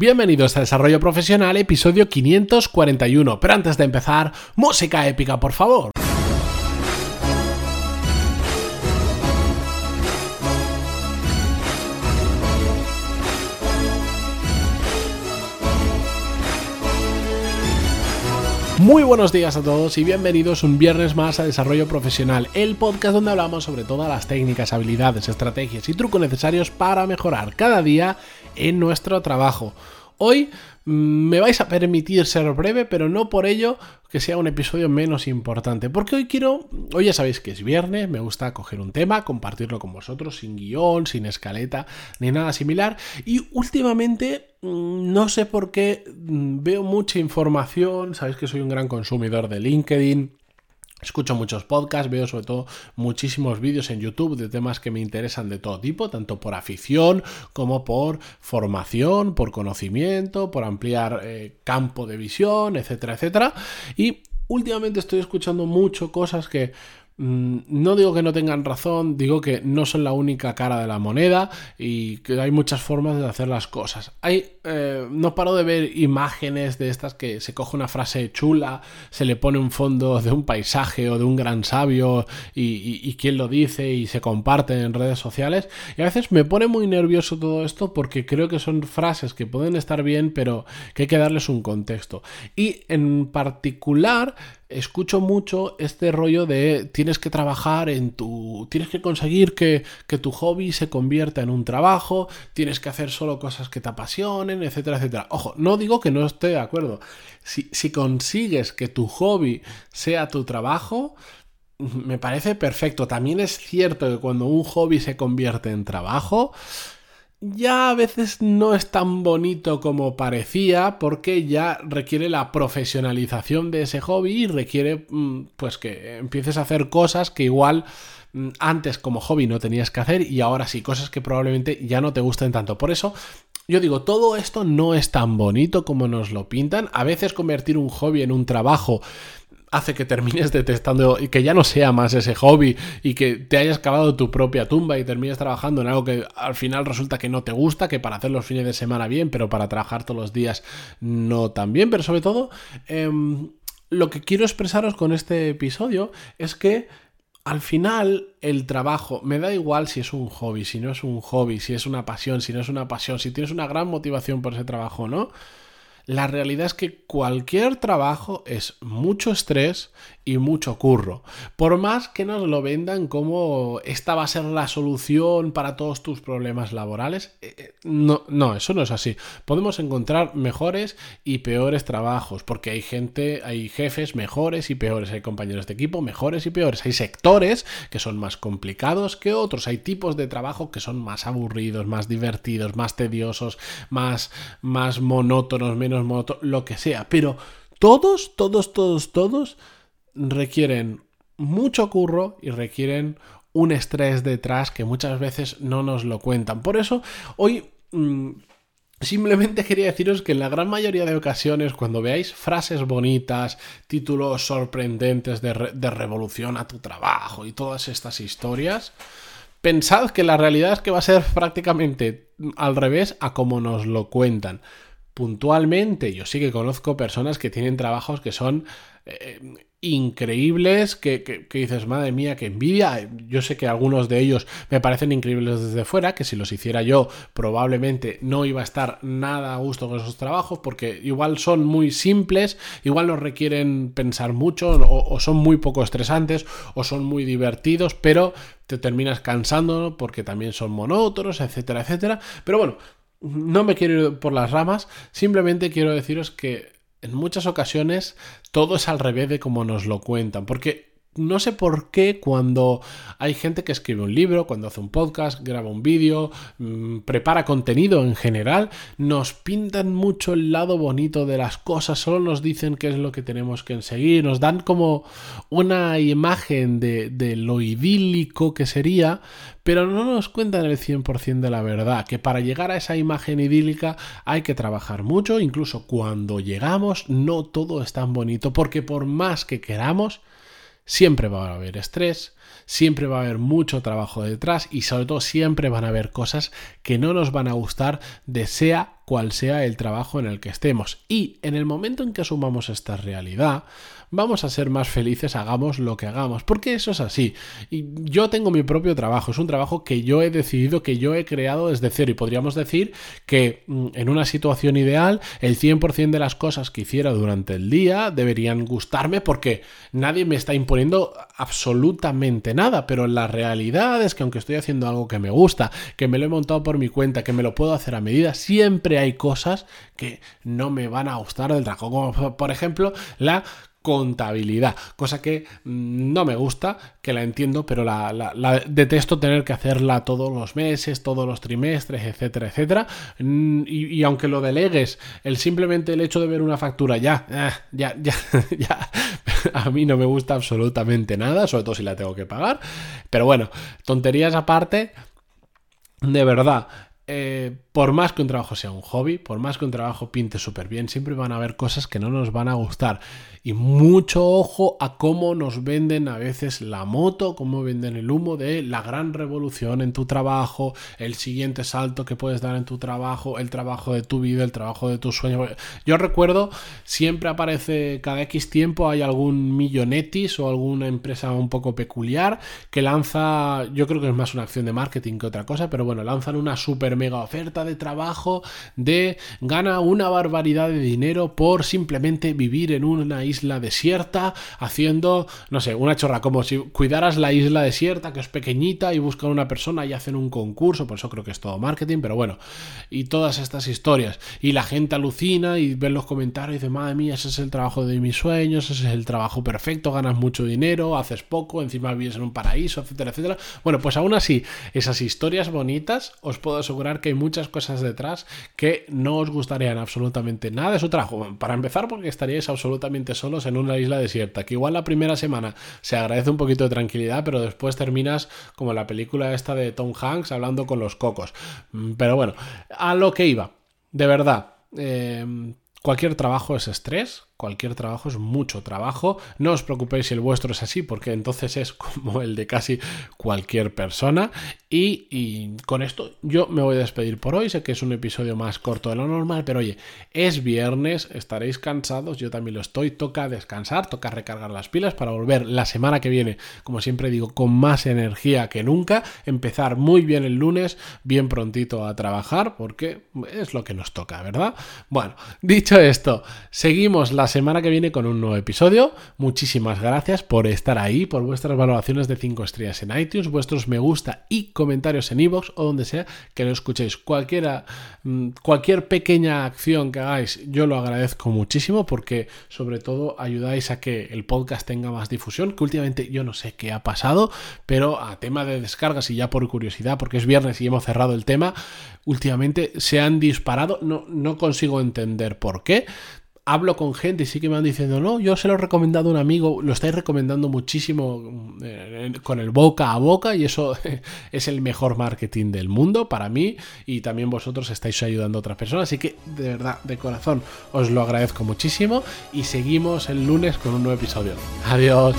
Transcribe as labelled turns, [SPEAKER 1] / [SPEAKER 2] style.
[SPEAKER 1] Bienvenidos a Desarrollo Profesional, episodio 541. Pero antes de empezar, música épica, por favor. Muy buenos días a todos y bienvenidos un viernes más a Desarrollo Profesional, el podcast donde hablamos sobre todas las técnicas, habilidades, estrategias y trucos necesarios para mejorar cada día en nuestro trabajo. Hoy me vais a permitir ser breve, pero no por ello que sea un episodio menos importante. Porque hoy quiero, hoy ya sabéis que es viernes, me gusta coger un tema, compartirlo con vosotros, sin guion, sin escaleta, ni nada similar. Y últimamente, mm, no sé por qué, mm, veo mucha información, sabéis que soy un gran consumidor de LinkedIn Escucho muchos podcasts, veo sobre todo muchísimos vídeos en YouTube de temas que me interesan de todo tipo, tanto por afición como por formación, por conocimiento, por ampliar eh, campo de visión, etcétera, etcétera. Y últimamente estoy escuchando mucho cosas que no digo que no tengan razón, digo que no son la única cara de la moneda y que hay muchas formas de hacer las cosas. Hay, eh, no paro de ver imágenes de estas que se coge una frase chula, se le pone un fondo de un paisaje o de un gran sabio y, y, quién lo dice y se comparte en redes sociales. Y a veces me pone muy nervioso todo esto porque creo que son frases que pueden estar bien, pero que hay que darles un contexto. Y en particular escucho mucho este rollo de tienes que trabajar en tu. tienes que conseguir que, tu hobby se convierta en un trabajo, tienes que hacer solo cosas que te apasionen, etcétera, etcétera. Ojo, no digo que no esté de acuerdo. Si, si consigues que tu hobby sea tu trabajo, me parece perfecto. También es cierto que cuando un hobby se convierte en trabajo, ya a veces no es tan bonito como parecía porque ya requiere la profesionalización de ese hobby y requiere mm, pues que empieces a hacer cosas que igual mm, antes como hobby no tenías que hacer y ahora sí, cosas que probablemente ya no te gusten tanto. Por eso yo digo, todo esto no es tan bonito como nos lo pintan. A veces convertir un hobby en un trabajo hace que termines detestando y que ya no sea más ese hobby y que te hayas cavado tu propia tumba y termines trabajando en algo que al final resulta que no te gusta, que para hacer los fines de semana bien, pero para trabajar todos los días no tan bien, pero sobre todo em, lo que quiero expresaros con este episodio es que al final el trabajo, me da igual si es un hobby, si no es un hobby, si es una pasión, si no es una pasión, si tienes una gran motivación por ese trabajo, ¿no? La realidad es que cualquier trabajo es mucho estrés y mucho curro. Por más que nos lo vendan como esta va a ser la solución para todos tus problemas laborales, eh, eh, no, no, eso no es así. Podemos encontrar mejores y peores trabajos, porque hay gente, hay jefes mejores y peores, hay compañeros de equipo mejores y peores, hay sectores que son más complicados que otros, hay tipos de trabajo que son más aburridos, más divertidos, más tediosos, más, más monótonos, menos lo que sea. Pero todos, todos, todos, todos requieren mucho curro y requieren un estrés detrás que muchas veces no nos lo cuentan. Por eso hoy... Mm, simplemente quería deciros que en la gran mayoría de ocasiones, cuando veáis frases bonitas, títulos sorprendentes de, de, revolución a tu trabajo y todas estas historias, pensad que la realidad es que va a ser prácticamente al revés a como nos lo cuentan puntualmente, yo sí que conozco personas que tienen trabajos que son eh, increíbles, que, dices, madre mía, que envidia. Yo sé que algunos de ellos me parecen increíbles desde fuera, que si los hiciera yo probablemente no iba a estar nada a gusto con esos trabajos, porque igual son muy simples, igual no requieren pensar mucho, o, son muy poco estresantes, o son muy divertidos, pero te terminas cansando porque también son monótonos, etcétera, etcétera. Pero bueno, no me quiero ir por las ramas, simplemente quiero deciros que en muchas ocasiones todo es al revés de como nos lo cuentan, porque no sé por qué cuando hay gente que escribe un libro, cuando hace un podcast, graba un vídeo, mm, prepara contenido en general, nos pintan mucho el lado bonito de las cosas, solo nos dicen qué es lo que tenemos que seguir, nos dan como una imagen de, de lo idílico que sería, pero no nos cuentan el 100% de la verdad, que para llegar a esa imagen idílica hay que trabajar mucho, incluso cuando llegamos no todo es tan bonito, porque por más que queramos, siempre va a haber estrés, siempre va a haber mucho trabajo detrás y sobre todo siempre van a haber cosas que no nos van a gustar de sea cual sea el trabajo en el que estemos. Y en el momento en que asumamos esta realidad, vamos a ser más felices, hagamos lo que hagamos, porque eso es así. Y yo tengo mi propio trabajo, es un trabajo que yo he decidido, que yo he creado desde cero. Y podríamos decir que mm, en una situación ideal el 100% de las cosas que hiciera durante el día deberían gustarme porque nadie me está imponiendo absolutamente nada, pero la realidad es que aunque estoy haciendo algo que me gusta, que me lo he montado por mi cuenta, que me lo puedo hacer a medida, siempre hay cosas que no me van a gustar del trabajo, como por ejemplo la contabilidad, cosa que mm, no me gusta, que la entiendo, pero la, detesto tener que hacerla todos los meses, todos los trimestres, etcétera, etcétera. Mm, y, aunque lo delegues, el simplemente el hecho de ver una factura ya, eh, ya, ya, ya, a mí no me gusta absolutamente nada, sobre todo si la tengo que pagar. Pero bueno, tonterías aparte, de verdad. Eh, por más que un trabajo sea un hobby, por más que un trabajo pinte súper bien, siempre van a haber cosas que no nos van a gustar. Y mucho ojo a cómo nos venden a veces la moto, cómo venden el humo de la gran revolución en tu trabajo, el siguiente salto que puedes dar en tu trabajo, el trabajo de tu vida, el trabajo de tus sueños. Yo recuerdo, siempre aparece cada X tiempo hay algún millonetis o alguna empresa un poco peculiar que lanza, yo creo que es más una acción de marketing que otra cosa, pero bueno, lanzan una super mega oferta de trabajo de gana una barbaridad de dinero por simplemente vivir en una isla desierta haciendo, no sé, una chorra, como si cuidaras la isla desierta que es pequeñita y buscan una persona y hacen un concurso, por eso creo que es todo marketing, pero bueno, y todas estas historias. Y la gente alucina y ve los comentarios y dice, madre mía, ese es el trabajo de mis sueños, ese es el trabajo perfecto, ganas mucho dinero, haces poco, encima vives en un paraíso, etcétera, etcétera. Bueno, pues aún así, esas historias bonitas, os puedo asegurar que hay muchas cosas detrás que no os gustarían absolutamente nada de su trabajo. Para empezar, porque estaríais absolutamente solos en una isla desierta, que igual la primera semana se agradece un poquito de tranquilidad, pero después terminas como la película esta de Tom Hanks hablando con los cocos. Mm, pero bueno, a lo que iba, de verdad. Eh, cualquier trabajo es estrés, cualquier trabajo es mucho trabajo. No os preocupéis si el vuestro es así, porque entonces es como el de casi cualquier persona. Y, con esto yo me voy a despedir por hoy. Sé que es un episodio más corto de lo normal, pero oye, es viernes, estaréis cansados, yo también lo estoy. Toca descansar, toca recargar las pilas para volver la semana que viene, como siempre digo, con más energía que nunca. Empezar muy bien el lunes, bien prontito a trabajar, porque es lo que nos toca, ¿verdad? Bueno, dicho esto, seguimos la semana que viene con un nuevo episodio. Muchísimas gracias por estar ahí, por vuestras valoraciones de 5 estrellas en iTunes, vuestros me gusta y comentarios en iVoox o donde sea que lo escuchéis. Cualquiera, mm, cualquier pequeña acción que hagáis, yo lo agradezco muchísimo porque sobre todo ayudáis a que el podcast tenga más difusión, que últimamente yo no sé qué ha pasado, pero a tema de descargas y ya por curiosidad, porque es viernes y hemos cerrado el tema, últimamente se han disparado, no, no consigo entender por qué hablo con gente y sí que me van diciendo, no, yo se lo he recomendado a un amigo, lo estáis recomendando muchísimo eh, con el boca a boca y eso es el mejor marketing del mundo para mí y también vosotros estáis ayudando a otras personas, así que de verdad, de corazón, os lo agradezco muchísimo y seguimos el lunes con un nuevo episodio. Adiós.